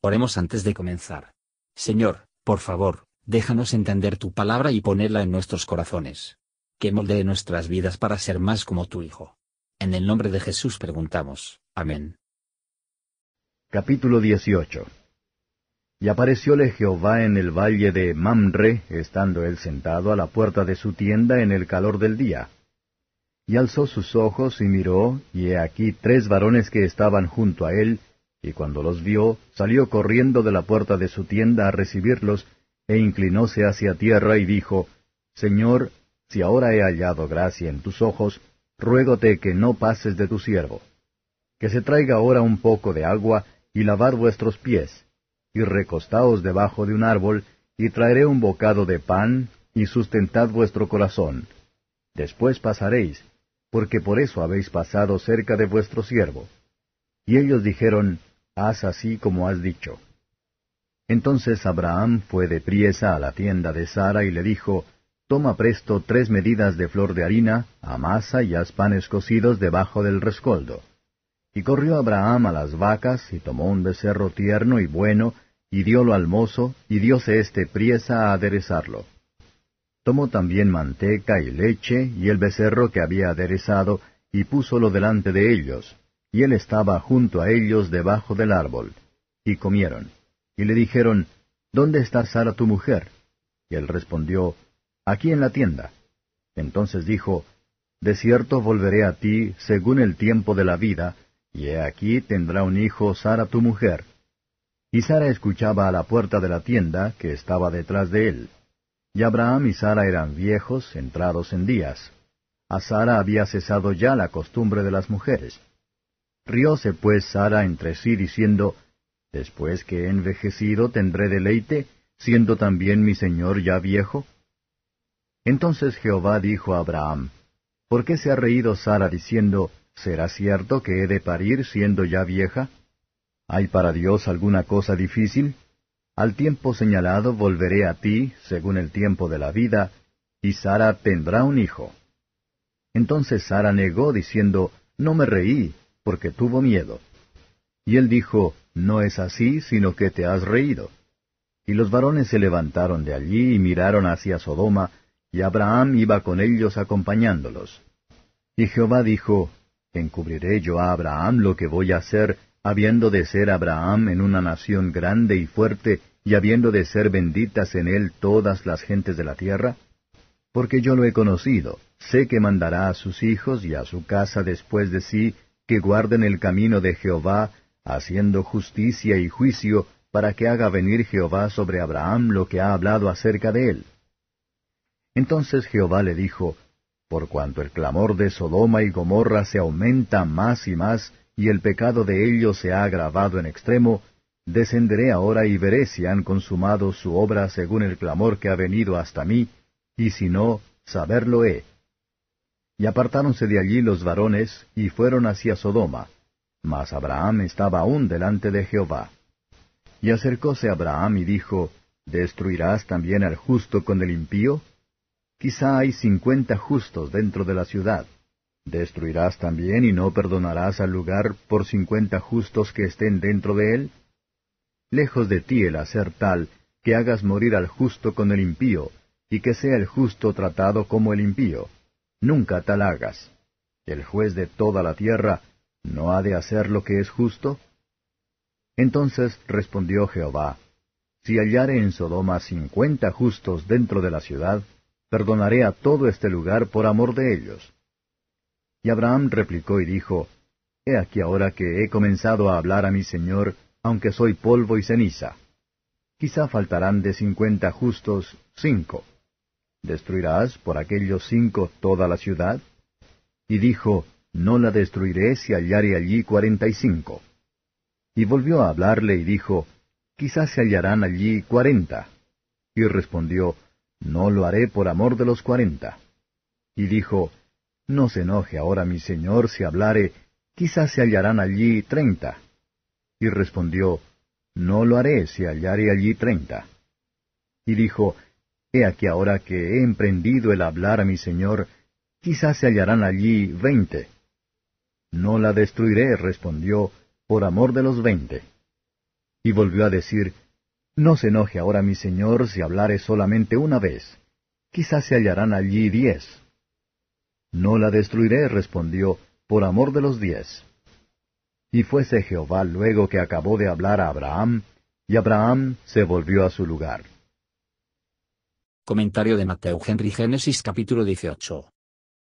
Oremos antes de comenzar. Señor, por favor, déjanos entender tu palabra y ponerla en nuestros corazones. Que moldee nuestras vidas para ser más como tu Hijo. En el nombre de Jesús preguntamos. Amén. Capítulo 18 Y aparecióle Jehová en el valle de Mamre, estando él sentado a la puerta de su tienda en el calor del día. Y alzó sus ojos y miró, y he aquí tres varones que estaban junto a él, y cuando los vio, salió corriendo de la puerta de su tienda a recibirlos, e inclinóse hacia tierra y dijo, Señor, si ahora he hallado gracia en tus ojos, ruégote que no pases de tu siervo. Que se traiga ahora un poco de agua, y lavar vuestros pies, y recostaos debajo de un árbol, y traeré un bocado de pan, y sustentad vuestro corazón. Después pasaréis, porque por eso habéis pasado cerca de vuestro siervo. Y ellos dijeron, haz así como has dicho. Entonces Abraham fue de priesa a la tienda de Sara y le dijo, Toma presto tres medidas de flor de harina, amasa y haz panes cocidos debajo del rescoldo. Y corrió Abraham a las vacas, y tomó un becerro tierno y bueno, y diólo al mozo, y diose éste priesa a aderezarlo. Tomó también manteca y leche, y el becerro que había aderezado, y púsolo delante de ellos, y él estaba junto a ellos debajo del árbol. Y comieron. Y le dijeron, ¿Dónde está Sara tu mujer? Y él respondió, Aquí en la tienda. Entonces dijo, De cierto volveré a ti según el tiempo de la vida, y he aquí tendrá un hijo Sara tu mujer. Y Sara escuchaba a la puerta de la tienda que estaba detrás de él. Y Abraham y Sara eran viejos, entrados en días. A Sara había cesado ya la costumbre de las mujeres. Rióse pues Sara entre sí diciendo, Después que he envejecido tendré deleite, siendo también mi señor ya viejo. Entonces Jehová dijo a Abraham, ¿Por qué se ha reído Sara diciendo, ¿Será cierto que he de parir siendo ya vieja? ¿Hay para Dios alguna cosa difícil? Al tiempo señalado volveré a ti, según el tiempo de la vida, y Sara tendrá un hijo. Entonces Sara negó, diciendo, No me reí, porque tuvo miedo. Y él dijo, No es así, sino que te has reído. Y los varones se levantaron de allí y miraron hacia Sodoma, y Abraham iba con ellos acompañándolos. Y Jehová dijo, ¿Encubriré yo a Abraham lo que voy a hacer, habiendo de ser Abraham en una nación grande y fuerte, y habiendo de ser benditas en él todas las gentes de la tierra? Porque yo lo he conocido, sé que mandará a sus hijos y a su casa después de sí, que guarden el camino de Jehová, haciendo justicia y juicio, para que haga venir Jehová sobre Abraham lo que ha hablado acerca de él. Entonces Jehová le dijo, Por cuanto el clamor de Sodoma y Gomorra se aumenta más y más, y el pecado de ellos se ha agravado en extremo, descenderé ahora y veré si han consumado su obra según el clamor que ha venido hasta mí, y si no, saberlo he. Y apartáronse de allí los varones, y fueron hacia Sodoma. Mas Abraham estaba aún delante de Jehová. Y acercóse Abraham y dijo, ¿Destruirás también al justo con el impío? Quizá hay cincuenta justos dentro de la ciudad. ¿Destruirás también y no perdonarás al lugar por cincuenta justos que estén dentro de él? Lejos de ti el hacer tal, que hagas morir al justo con el impío, y que sea el justo tratado como el impío nunca tal hagas. El juez de toda la tierra no ha de hacer lo que es justo. Entonces respondió Jehová, Si hallare en Sodoma cincuenta justos dentro de la ciudad, perdonaré a todo este lugar por amor de ellos. Y Abraham replicó y dijo, He aquí ahora que he comenzado a hablar a mi Señor, aunque soy polvo y ceniza. Quizá faltarán de cincuenta justos cinco. ¿Destruirás por aquellos cinco toda la ciudad? Y dijo, No la destruiré si hallare allí cuarenta y cinco. Y volvió a hablarle y dijo, Quizás se hallarán allí cuarenta. Y respondió, No lo haré por amor de los cuarenta. Y dijo, No se enoje ahora mi señor si hablare, quizás se hallarán allí treinta. Y respondió, No lo haré si hallare allí treinta. Y dijo, He aquí ahora que he emprendido el hablar a mi Señor, quizás se hallarán allí veinte. No la destruiré, respondió, por amor de los veinte. Y volvió a decir, No se enoje ahora mi señor si hablare solamente una vez. Quizás se hallarán allí diez. No la destruiré, respondió, por amor de los diez. Y fuese Jehová luego que acabó de hablar a Abraham, y Abraham se volvió a su lugar. Comentario de Mateo Henry Génesis capítulo 18.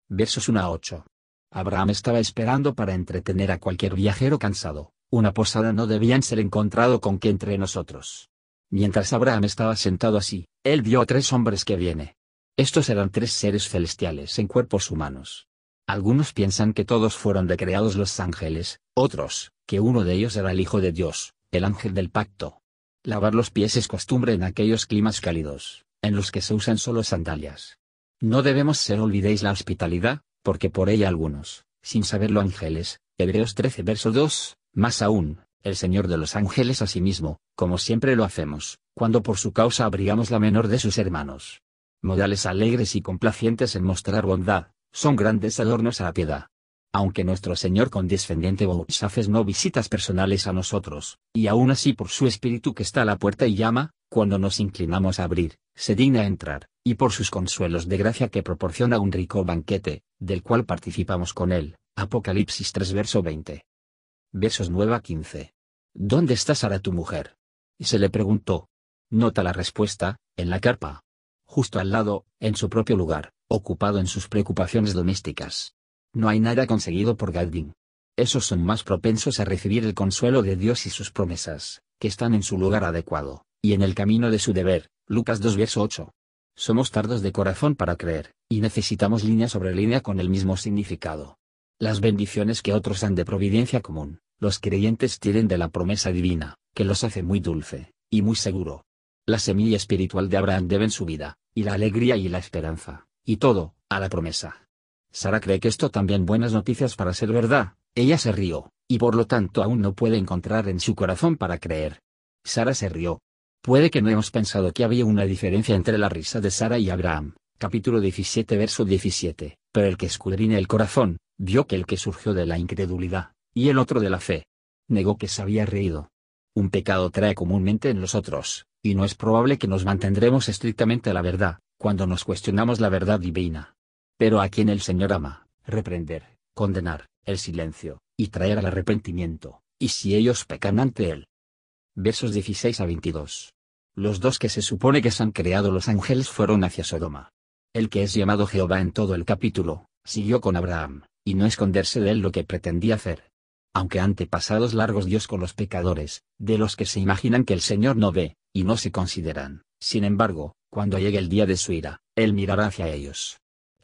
Versos 1 a 8. Abraham estaba esperando para entretener a cualquier viajero cansado. Una posada no debían ser encontrado con que entre nosotros. Mientras Abraham estaba sentado así, él vio a tres hombres que viene. Estos eran tres seres celestiales en cuerpos humanos. Algunos piensan que todos fueron decreados los ángeles, otros, que uno de ellos era el Hijo de Dios, el ángel del pacto. Lavar los pies es costumbre en aquellos climas cálidos, en los que se usan solo sandalias. No debemos ser olvidéis la hospitalidad, porque por ella algunos, sin saberlo ángeles, Hebreos 13 verso 2, más aún, el Señor de los ángeles asimismo, como siempre lo hacemos, cuando por su causa abrigamos la menor de sus hermanos. Modales alegres y complacientes en mostrar bondad, son grandes adornos a la piedad. Aunque nuestro Señor condescendiente Bouchafes no visitas personales a nosotros, y aún así por su Espíritu que está a la puerta y llama, cuando nos inclinamos a abrir, se digna entrar, y por sus consuelos de gracia que proporciona un rico banquete, del cual participamos con él. Apocalipsis 3 verso 20 versos 9 a 15. ¿Dónde está Sara tu mujer? Y se le preguntó. Nota la respuesta, en la carpa. Justo al lado, en su propio lugar, ocupado en sus preocupaciones domésticas. No hay nada conseguido por Gadvin. Esos son más propensos a recibir el consuelo de Dios y sus promesas, que están en su lugar adecuado, y en el camino de su deber. Lucas 2 verso 8. Somos tardos de corazón para creer, y necesitamos línea sobre línea con el mismo significado. Las bendiciones que otros han de providencia común, los creyentes tienen de la promesa divina, que los hace muy dulce, y muy seguro. La semilla espiritual de Abraham deben su vida, y la alegría y la esperanza, y todo, a la promesa. Sara cree que esto también buenas noticias para ser verdad, ella se rió, y por lo tanto aún no puede encontrar en su corazón para creer. Sara se rió. Puede que no hemos pensado que había una diferencia entre la risa de Sara y Abraham, capítulo 17 verso 17, pero el que escudriña el corazón, vio que el que surgió de la incredulidad, y el otro de la fe. Negó que se había reído. Un pecado trae comúnmente en los otros, y no es probable que nos mantendremos estrictamente a la verdad, cuando nos cuestionamos la verdad divina. Pero a quien el Señor ama, reprender, condenar, el silencio, y traer al arrepentimiento, y si ellos pecan ante Él. Versos 16 a 22. Los dos que se supone que se han creado los ángeles fueron hacia Sodoma. El que es llamado Jehová en todo el capítulo, siguió con Abraham, y no esconderse de él lo que pretendía hacer aunque ante pasados largos Dios con los pecadores, de los que se imaginan que el Señor no ve, y no se consideran, sin embargo, cuando llegue el día de su ira, Él mirará hacia ellos.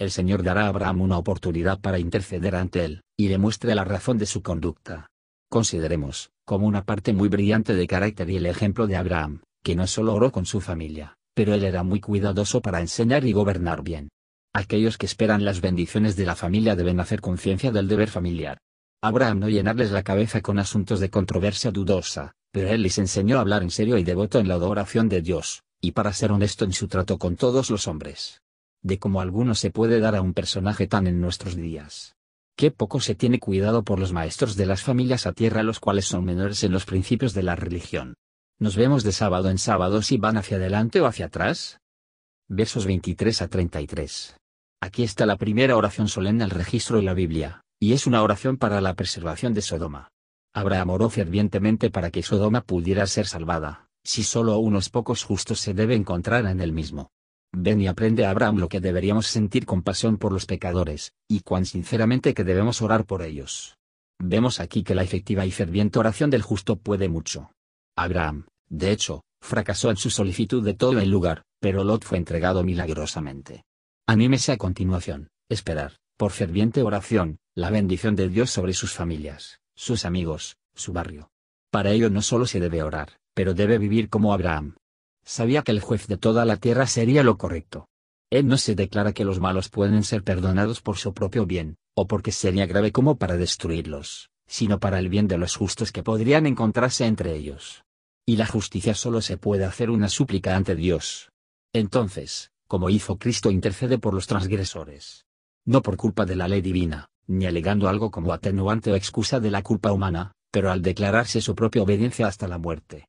El Señor dará a Abraham una oportunidad para interceder ante Él, y le muestre la razón de su conducta. Consideremos, como una parte muy brillante de carácter y el ejemplo de Abraham, que no solo oró con su familia, pero él era muy cuidadoso para enseñar y gobernar bien. Aquellos que esperan las bendiciones de la familia deben hacer conciencia del deber familiar, Abraham no llenarles la cabeza con asuntos de controversia dudosa, pero él les enseñó a hablar en serio y devoto en la adoración de Dios, y para ser honesto en su trato con todos los hombres. De cómo alguno se puede dar a un personaje tan en nuestros días. Qué poco se tiene cuidado por los maestros de las familias a tierra los cuales son menores en los principios de la religión. Nos vemos de sábado en sábado si van hacia adelante o hacia atrás. Versos 23 a 33. Aquí está la primera oración solemne al registro de la Biblia y es una oración para la preservación de Sodoma. Abraham oró fervientemente para que Sodoma pudiera ser salvada, si solo unos pocos justos se debe encontrar en el mismo. Ven y aprende a Abraham lo que deberíamos sentir compasión por los pecadores, y cuán sinceramente que debemos orar por ellos. Vemos aquí que la efectiva y ferviente oración del justo puede mucho. Abraham, de hecho, fracasó en su solicitud de todo el lugar, pero Lot fue entregado milagrosamente. Anímese a continuación, esperar, por ferviente oración, la bendición de Dios sobre sus familias, sus amigos, su barrio. Para ello no solo se debe orar, pero debe vivir como Abraham. Sabía que el juez de toda la tierra sería lo correcto. Él no se declara que los malos pueden ser perdonados por su propio bien, o porque sería grave como para destruirlos, sino para el bien de los justos que podrían encontrarse entre ellos. Y la justicia solo se puede hacer una súplica ante Dios. Entonces, como hizo Cristo intercede por los transgresores. No por culpa de la ley divina, ni alegando algo como atenuante o excusa de la culpa humana, pero al declararse su propia obediencia hasta la muerte,